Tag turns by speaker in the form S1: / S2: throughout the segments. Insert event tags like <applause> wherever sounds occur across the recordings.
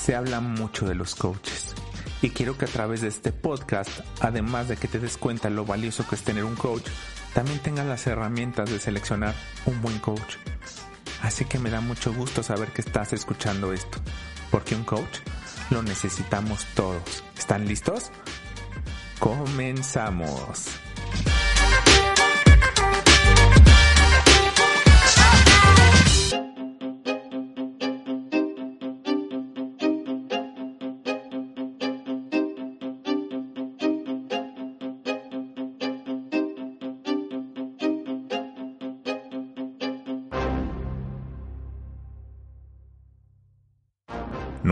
S1: Se habla mucho de los coaches y quiero que a través de este podcast, además de que te des cuenta lo valioso que es tener un coach, también tengas las herramientas de seleccionar un buen coach. Así que me da mucho gusto saber que estás escuchando esto, porque un coach lo necesitamos todos. ¿Están listos? Comenzamos.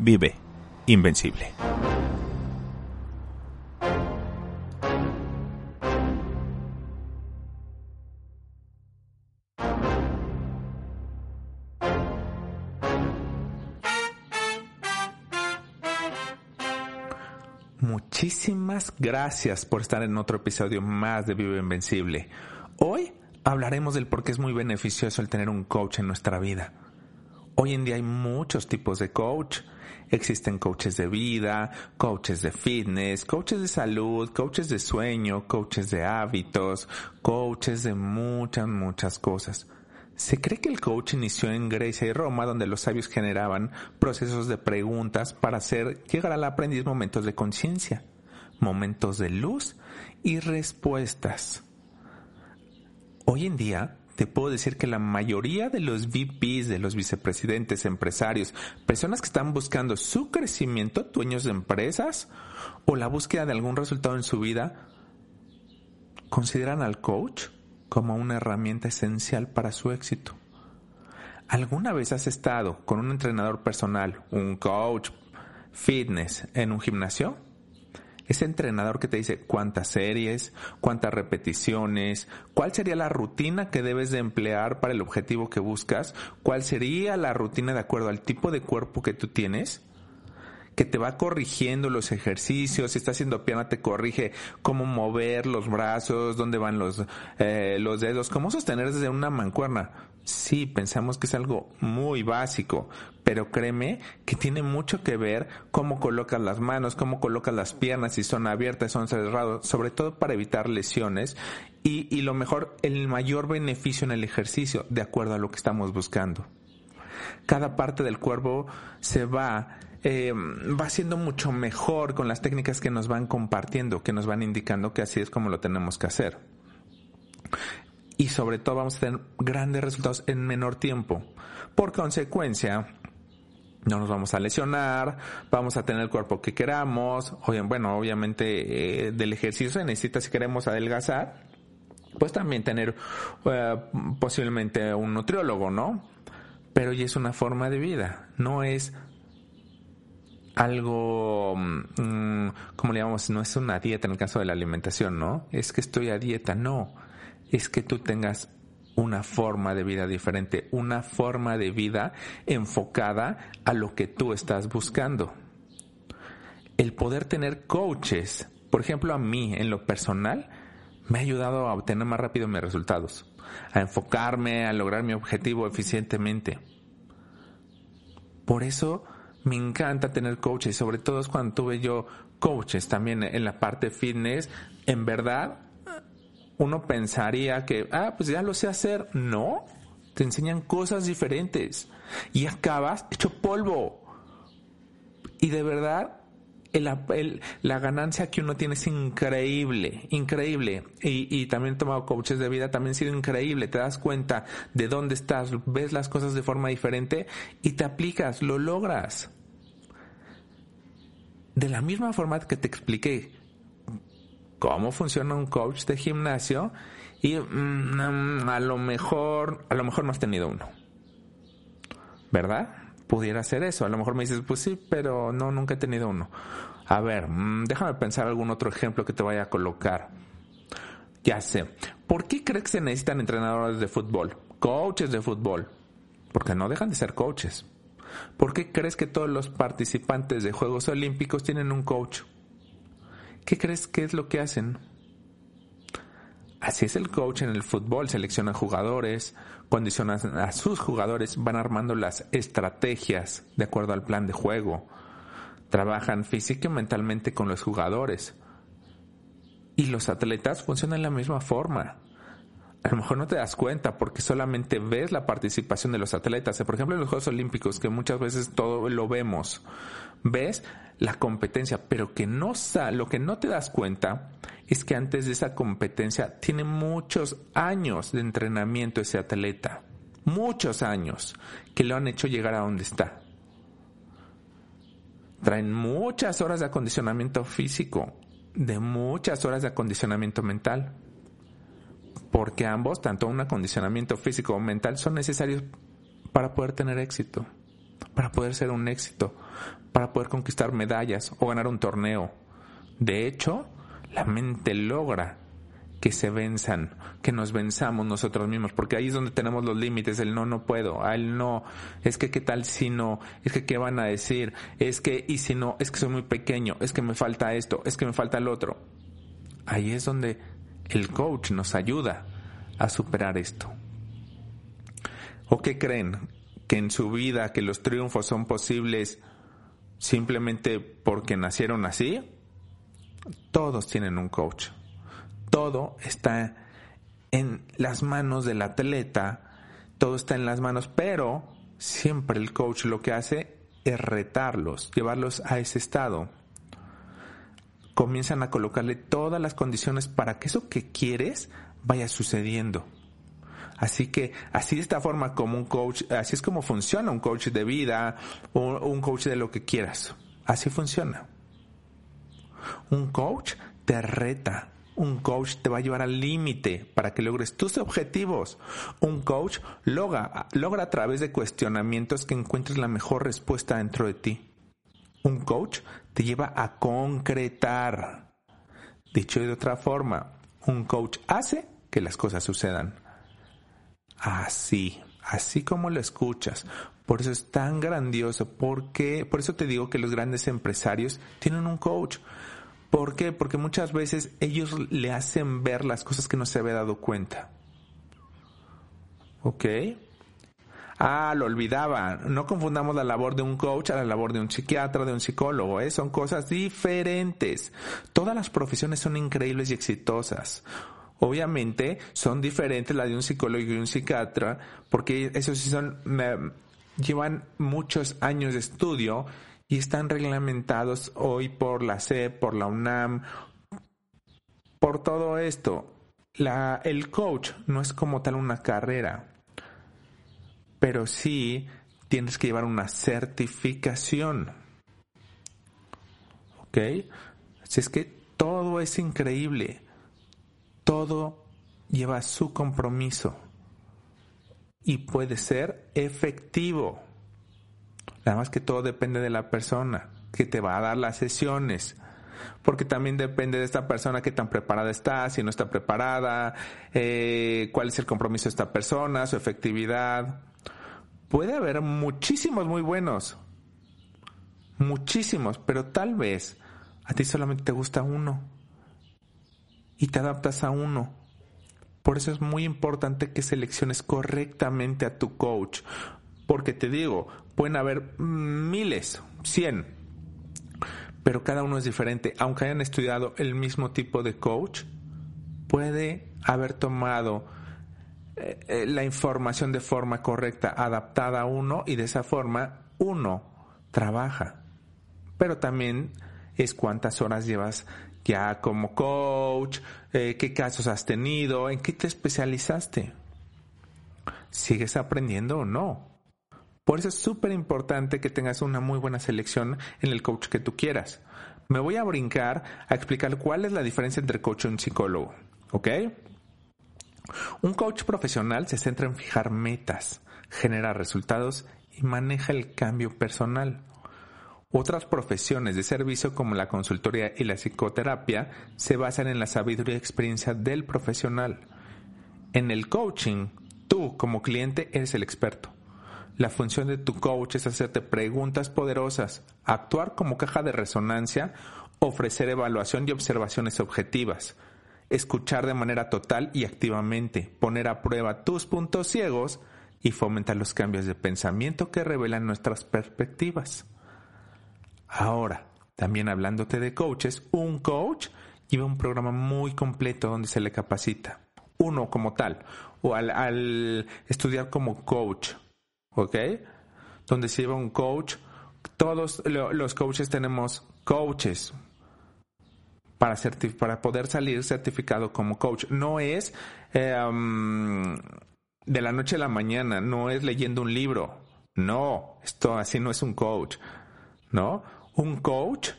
S2: vive invencible.
S1: Muchísimas gracias por estar en otro episodio más de Vive Invencible. Hoy hablaremos del por qué es muy beneficioso el tener un coach en nuestra vida. Hoy en día hay muchos tipos de coach. Existen coaches de vida, coaches de fitness, coaches de salud, coaches de sueño, coaches de hábitos, coaches de muchas, muchas cosas. Se cree que el coach inició en Grecia y Roma, donde los sabios generaban procesos de preguntas para hacer llegar al aprendiz momentos de conciencia, momentos de luz y respuestas. Hoy en día, te puedo decir que la mayoría de los VPs, de los vicepresidentes, empresarios, personas que están buscando su crecimiento, dueños de empresas o la búsqueda de algún resultado en su vida, consideran al coach como una herramienta esencial para su éxito. ¿Alguna vez has estado con un entrenador personal, un coach, fitness en un gimnasio? Ese entrenador que te dice cuántas series, cuántas repeticiones, cuál sería la rutina que debes de emplear para el objetivo que buscas, cuál sería la rutina de acuerdo al tipo de cuerpo que tú tienes, que te va corrigiendo los ejercicios, si está haciendo pierna te corrige cómo mover los brazos, dónde van los, eh, los dedos, cómo sostener desde una mancuerna. Sí, pensamos que es algo muy básico, pero créeme que tiene mucho que ver cómo colocas las manos, cómo colocas las piernas, si son abiertas, son cerradas, sobre todo para evitar lesiones y, y lo mejor, el mayor beneficio en el ejercicio, de acuerdo a lo que estamos buscando. Cada parte del cuerpo se va eh, va siendo mucho mejor con las técnicas que nos van compartiendo, que nos van indicando que así es como lo tenemos que hacer y sobre todo vamos a tener grandes resultados en menor tiempo. Por consecuencia, no nos vamos a lesionar, vamos a tener el cuerpo que queramos. bueno, obviamente eh, del ejercicio se necesita si queremos adelgazar, pues también tener eh, posiblemente un nutriólogo, ¿no? Pero ya es una forma de vida, no es algo, mm, como le llamamos? No es una dieta en el caso de la alimentación, ¿no? Es que estoy a dieta, no es que tú tengas una forma de vida diferente, una forma de vida enfocada a lo que tú estás buscando. El poder tener coaches, por ejemplo, a mí en lo personal, me ha ayudado a obtener más rápido mis resultados, a enfocarme, a lograr mi objetivo eficientemente. Por eso me encanta tener coaches, sobre todo cuando tuve yo coaches también en la parte fitness, en verdad uno pensaría que, ah, pues ya lo sé hacer. No, te enseñan cosas diferentes y acabas hecho polvo. Y de verdad, la ganancia que uno tiene es increíble, increíble. Y, y, también he tomado coaches de vida, también ha sido increíble. Te das cuenta de dónde estás, ves las cosas de forma diferente y te aplicas, lo logras. De la misma forma que te expliqué cómo funciona un coach de gimnasio y mm, a lo mejor, a lo mejor no has tenido uno. ¿Verdad? Pudiera ser eso. A lo mejor me dices, pues sí, pero no, nunca he tenido uno. A ver, mm, déjame pensar algún otro ejemplo que te vaya a colocar. Ya sé. ¿Por qué crees que se necesitan entrenadores de fútbol? Coaches de fútbol. Porque no dejan de ser coaches. ¿Por qué crees que todos los participantes de Juegos Olímpicos tienen un coach? ¿Qué crees que es lo que hacen? Así es el coach en el fútbol, selecciona jugadores, condiciona a sus jugadores, van armando las estrategias de acuerdo al plan de juego, trabajan física y mentalmente con los jugadores. Y los atletas funcionan de la misma forma a lo mejor no te das cuenta porque solamente ves la participación de los atletas. Por ejemplo, en los Juegos Olímpicos, que muchas veces todo lo vemos, ves la competencia, pero que no lo que no te das cuenta es que antes de esa competencia tiene muchos años de entrenamiento ese atleta. Muchos años que lo han hecho llegar a donde está. Traen muchas horas de acondicionamiento físico, de muchas horas de acondicionamiento mental porque ambos, tanto un acondicionamiento físico o mental, son necesarios para poder tener éxito, para poder ser un éxito, para poder conquistar medallas o ganar un torneo. De hecho, la mente logra que se venzan, que nos venzamos nosotros mismos, porque ahí es donde tenemos los límites, el no, no puedo, el no, es que qué tal si no, es que qué van a decir, es que y si no, es que soy muy pequeño, es que me falta esto, es que me falta el otro. Ahí es donde el coach nos ayuda a superar esto. ¿O qué creen? ¿Que en su vida que los triunfos son posibles simplemente porque nacieron así? Todos tienen un coach. Todo está en las manos del atleta, todo está en las manos, pero siempre el coach lo que hace es retarlos, llevarlos a ese estado comienzan a colocarle todas las condiciones para que eso que quieres vaya sucediendo. Así que así de esta forma como un coach, así es como funciona un coach de vida, o un coach de lo que quieras. Así funciona. Un coach te reta, un coach te va a llevar al límite para que logres tus objetivos. Un coach logra, logra a través de cuestionamientos que encuentres la mejor respuesta dentro de ti. Un coach te lleva a concretar. Dicho de otra forma, un coach hace que las cosas sucedan. Así, así como lo escuchas. Por eso es tan grandioso, porque por eso te digo que los grandes empresarios tienen un coach. ¿Por qué? Porque muchas veces ellos le hacen ver las cosas que no se había dado cuenta. ¿Ok? Ah, lo olvidaba. No confundamos la labor de un coach a la labor de un psiquiatra, de un psicólogo. ¿eh? Son cosas diferentes. Todas las profesiones son increíbles y exitosas. Obviamente son diferentes la de un psicólogo y un psiquiatra, porque esos sí son, llevan muchos años de estudio y están reglamentados hoy por la SEP, por la UNAM, por todo esto. El coach no es como tal una carrera pero sí tienes que llevar una certificación. ¿Ok? Así es que todo es increíble. Todo lleva su compromiso y puede ser efectivo. Nada más que todo depende de la persona que te va a dar las sesiones. Porque también depende de esta persona qué tan preparada está, si no está preparada, eh, cuál es el compromiso de esta persona, su efectividad puede haber muchísimos muy buenos. Muchísimos, pero tal vez a ti solamente te gusta uno. Y te adaptas a uno. Por eso es muy importante que selecciones correctamente a tu coach. Porque te digo, pueden haber miles, cien. Pero cada uno es diferente. Aunque hayan estudiado el mismo tipo de coach, puede haber tomado eh, eh, la información de forma correcta, adaptada a uno y de esa forma uno trabaja. Pero también es cuántas horas llevas ya como coach, eh, qué casos has tenido, en qué te especializaste. ¿Sigues aprendiendo o no? Por eso es súper importante que tengas una muy buena selección en el coach que tú quieras. Me voy a brincar a explicar cuál es la diferencia entre coach y un psicólogo. ¿Ok? Un coach profesional se centra en fijar metas, generar resultados y maneja el cambio personal. Otras profesiones de servicio como la consultoría y la psicoterapia se basan en la sabiduría y experiencia del profesional. En el coaching, tú como cliente eres el experto. La función de tu coach es hacerte preguntas poderosas, actuar como caja de resonancia, ofrecer evaluación y observaciones objetivas, escuchar de manera total y activamente, poner a prueba tus puntos ciegos y fomentar los cambios de pensamiento que revelan nuestras perspectivas. Ahora, también hablándote de coaches, un coach lleva un programa muy completo donde se le capacita. Uno como tal, o al, estudiar como coach, ¿ok? Donde se lleva un coach. Todos los coaches tenemos coaches para, para poder salir certificado como coach. No es um, de la noche a la mañana, no es leyendo un libro. No, esto así no es un coach, ¿no? Un coach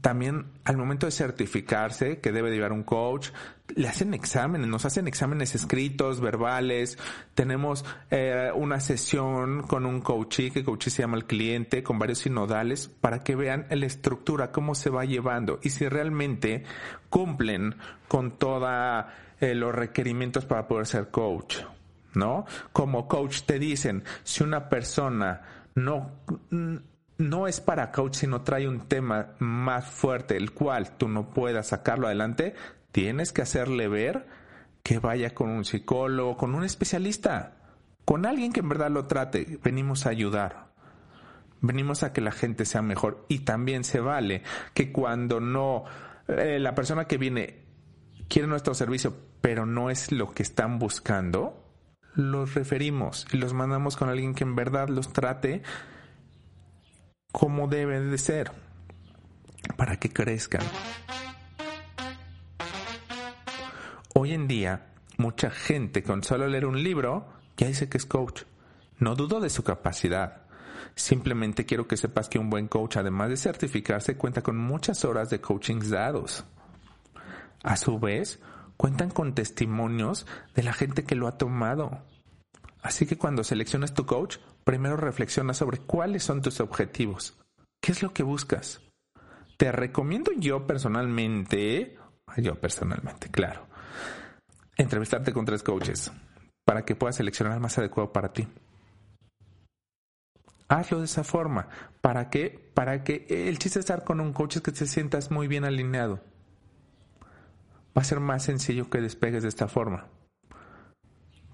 S1: también al momento de certificarse, que debe llevar un coach, le hacen exámenes, nos hacen exámenes escritos, verbales. Tenemos eh, una sesión con un coachee, que coachee se llama el cliente, con varios sinodales, para que vean la estructura, cómo se va llevando y si realmente cumplen con todos eh, los requerimientos para poder ser coach. ¿No? Como coach te dicen, si una persona no no es para coach si no trae un tema más fuerte, el cual tú no puedas sacarlo adelante, tienes que hacerle ver que vaya con un psicólogo, con un especialista, con alguien que en verdad lo trate. Venimos a ayudar. Venimos a que la gente sea mejor y también se vale que cuando no eh, la persona que viene quiere nuestro servicio, pero no es lo que están buscando, los referimos y los mandamos con alguien que en verdad los trate como deben de ser para que crezcan. Hoy en día, mucha gente con solo leer un libro ya dice que es coach. No dudo de su capacidad. Simplemente quiero que sepas que un buen coach, además de certificarse, cuenta con muchas horas de coaching dados. A su vez, cuentan con testimonios de la gente que lo ha tomado. Así que cuando selecciones tu coach, primero reflexiona sobre cuáles son tus objetivos. ¿Qué es lo que buscas? Te recomiendo yo personalmente, yo personalmente, claro, entrevistarte con tres coaches para que puedas seleccionar el más adecuado para ti. Hazlo de esa forma. ¿Para qué? Para que el chiste de estar con un coach es que te sientas muy bien alineado. Va a ser más sencillo que despegues de esta forma.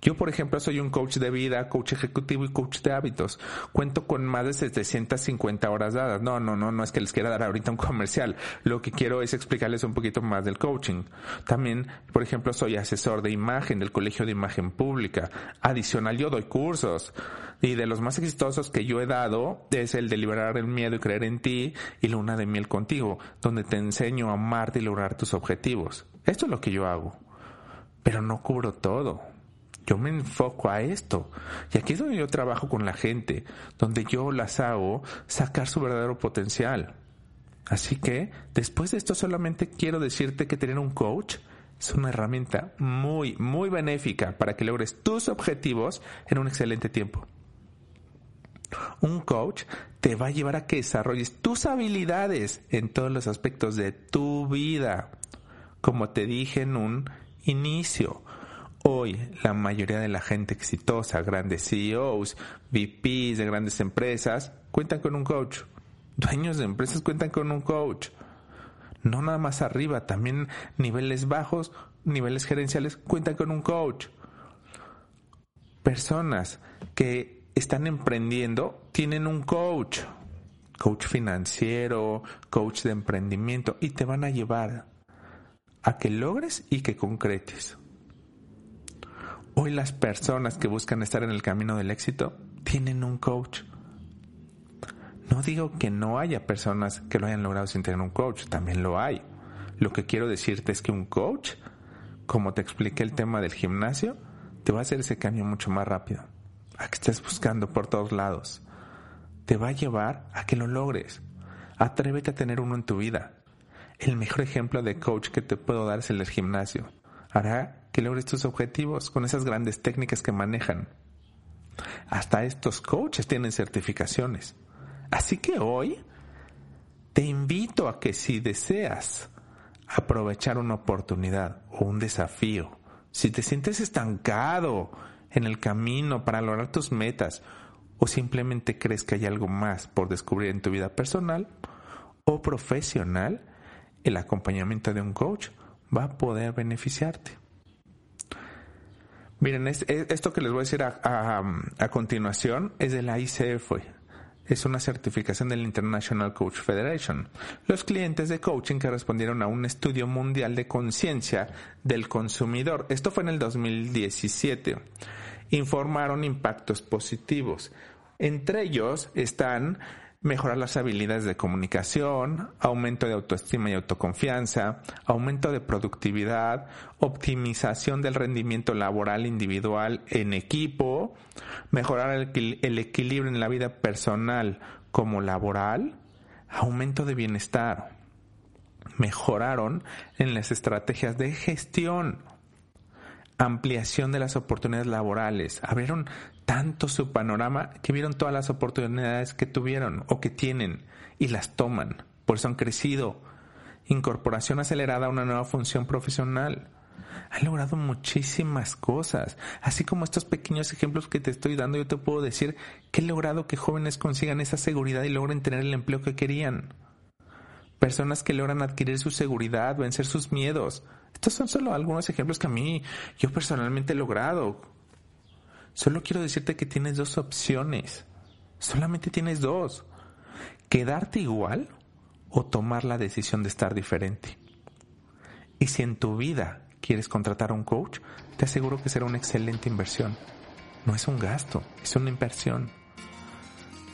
S1: Yo, por ejemplo, soy un coach de vida, coach ejecutivo y coach de hábitos. Cuento con más de 750 horas dadas. No, no, no, no es que les quiera dar ahorita un <laughs> comercial. Lo que quiero es explicarles un poquito más del coaching. También, por ejemplo, soy asesor de imagen del Colegio de Imagen Pública. Adicional, yo doy cursos. Y de los más exitosos que yo he dado es el de liberar el miedo y creer en ti y Luna de Miel contigo, donde te enseño a amarte y lograr tus objetivos. Esto es lo que yo hago. Pero no cubro todo yo me enfoco a esto. Y aquí es donde yo trabajo con la gente, donde yo las hago sacar su verdadero potencial. Así que, después de esto solamente quiero decirte que tener un coach es una herramienta muy, muy benéfica para que logres tus objetivos en un excelente tiempo. Un coach te va a llevar a que desarrolles tus habilidades en todos los aspectos de tu vida. Como te dije en un inicio, Hoy la mayoría de la gente exitosa, grandes CEOs, VPs de grandes empresas, cuentan con un coach. Dueños de empresas cuentan con un coach. No nada más arriba, también niveles bajos, niveles gerenciales cuentan con un coach. Personas que están emprendiendo tienen un coach. Coach financiero, coach de emprendimiento y te van a llevar a que logres y que concretes. Hoy las personas que buscan estar en el camino del éxito tienen un coach. No digo que no haya personas que lo hayan logrado sin tener un coach, también lo hay. Lo que quiero decirte es que un coach, como te expliqué el tema del gimnasio, te va a hacer ese cambio mucho más rápido. A que estés buscando por todos lados. Te va a llevar a que lo logres. Atrévete a tener uno en tu vida. El mejor ejemplo de coach que te puedo dar es el del gimnasio. Hará que logres tus objetivos con esas grandes técnicas que manejan. Hasta estos coaches tienen certificaciones. Así que hoy te invito a que si deseas aprovechar una oportunidad o un desafío, si te sientes estancado en el camino para lograr tus metas o simplemente crees que hay algo más por descubrir en tu vida personal o profesional, el acompañamiento de un coach va a poder beneficiarte. Miren, esto que les voy a decir a, continuación es de la ICF. Es una certificación del International Coach Federation. Los clientes de coaching que respondieron a un estudio mundial de conciencia del consumidor, esto fue en el 2017, informaron impactos positivos. Entre ellos están mejorar las habilidades de comunicación, aumento de autoestima y autoconfianza, aumento de productividad, optimización del rendimiento laboral individual en equipo, mejorar el, equilibrio en la vida personal como laboral, aumento de bienestar. Mejoraron en las estrategias de gestión, ampliación de las oportunidades laborales, abrieron tanto su panorama que vieron todas las oportunidades que tuvieron o que tienen y las toman, por eso han crecido. Incorporación acelerada a una nueva función profesional. Han logrado muchísimas cosas. Así como estos pequeños ejemplos que te estoy dando, yo te puedo decir que he logrado que jóvenes consigan esa seguridad y logren tener el empleo que querían. Personas que logran adquirir su seguridad, vencer sus miedos. Estos son solo algunos ejemplos que a mí yo personalmente he logrado Solo quiero decirte que tienes dos opciones. Solamente tienes dos. Quedarte igual o tomar la decisión de estar diferente. Y si en tu vida quieres contratar a un coach, te aseguro que será una excelente inversión. No es un gasto, es una inversión.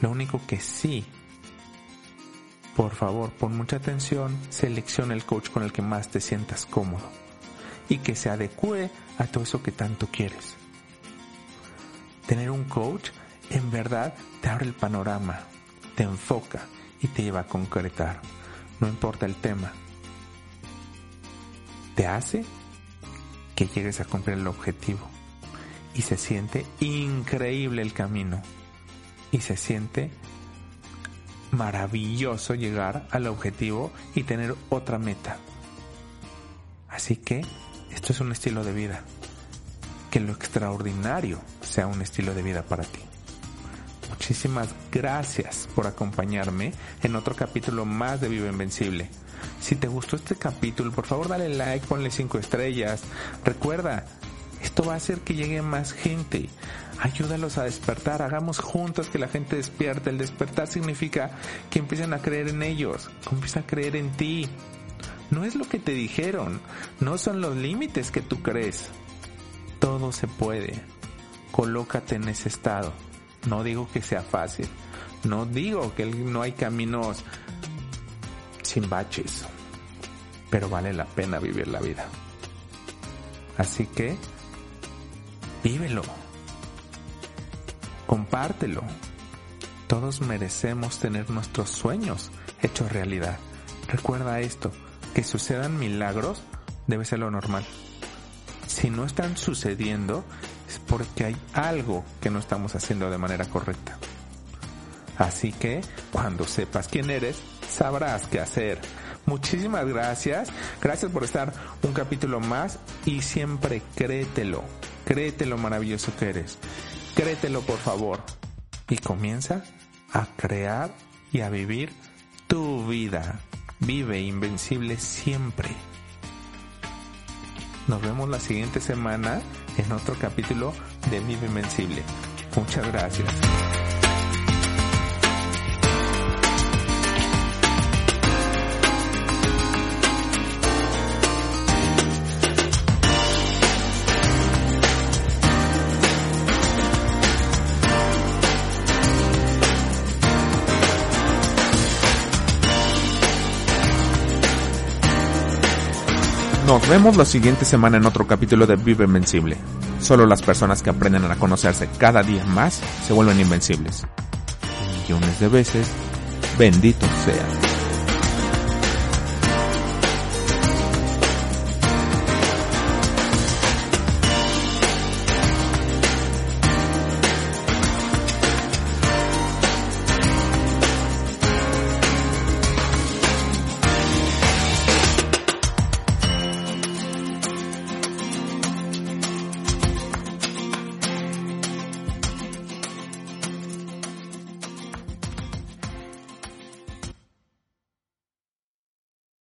S1: Lo único que sí, por favor, pon mucha atención, selecciona el coach con el que más te sientas cómodo y que se adecue a todo eso que tanto quieres. Tener un coach en verdad te abre el panorama, te enfoca y te lleva a concretar. No importa el tema. Te hace que llegues a cumplir el objetivo. Y se siente increíble el camino. Y se siente maravilloso llegar al objetivo y tener otra meta. Así que esto es un estilo de vida que lo extraordinario sea un estilo de vida para ti. Muchísimas gracias por acompañarme en otro capítulo más de Vivo Invencible. Si te gustó este capítulo, por favor dale like, ponle 5 estrellas. Recuerda, esto va a hacer que llegue más gente. Ayúdalos a despertar, hagamos juntos que la gente despierte. El despertar significa que empiecen a creer en ellos, que empiecen a creer en ti. No es lo que te dijeron, no son los límites que tú crees todo se puede. Colócate en ese estado. No digo que sea fácil. No digo que no hay caminos sin baches. Pero vale la pena vivir la vida. Así que, vívelo. Compártelo. Todos merecemos tener nuestros sueños hechos realidad. Recuerda esto, que sucedan milagros debe ser lo normal si no están sucediendo es porque hay algo que no estamos haciendo de manera correcta. Así que cuando sepas quién eres, sabrás qué hacer. Muchísimas gracias. Gracias por estar un capítulo más y siempre créetelo. Créete lo maravilloso que eres. Créetelo por favor. Y comienza a crear y a vivir tu vida. Vive invencible siempre. Nos vemos la siguiente semana en otro capítulo de Vive Invencible. Muchas gracias.
S2: Nos vemos la siguiente semana en otro capítulo de Vive Invencible. Solo las personas que aprenden a conocerse cada día más se vuelven invencibles. millones de veces, benditos sean.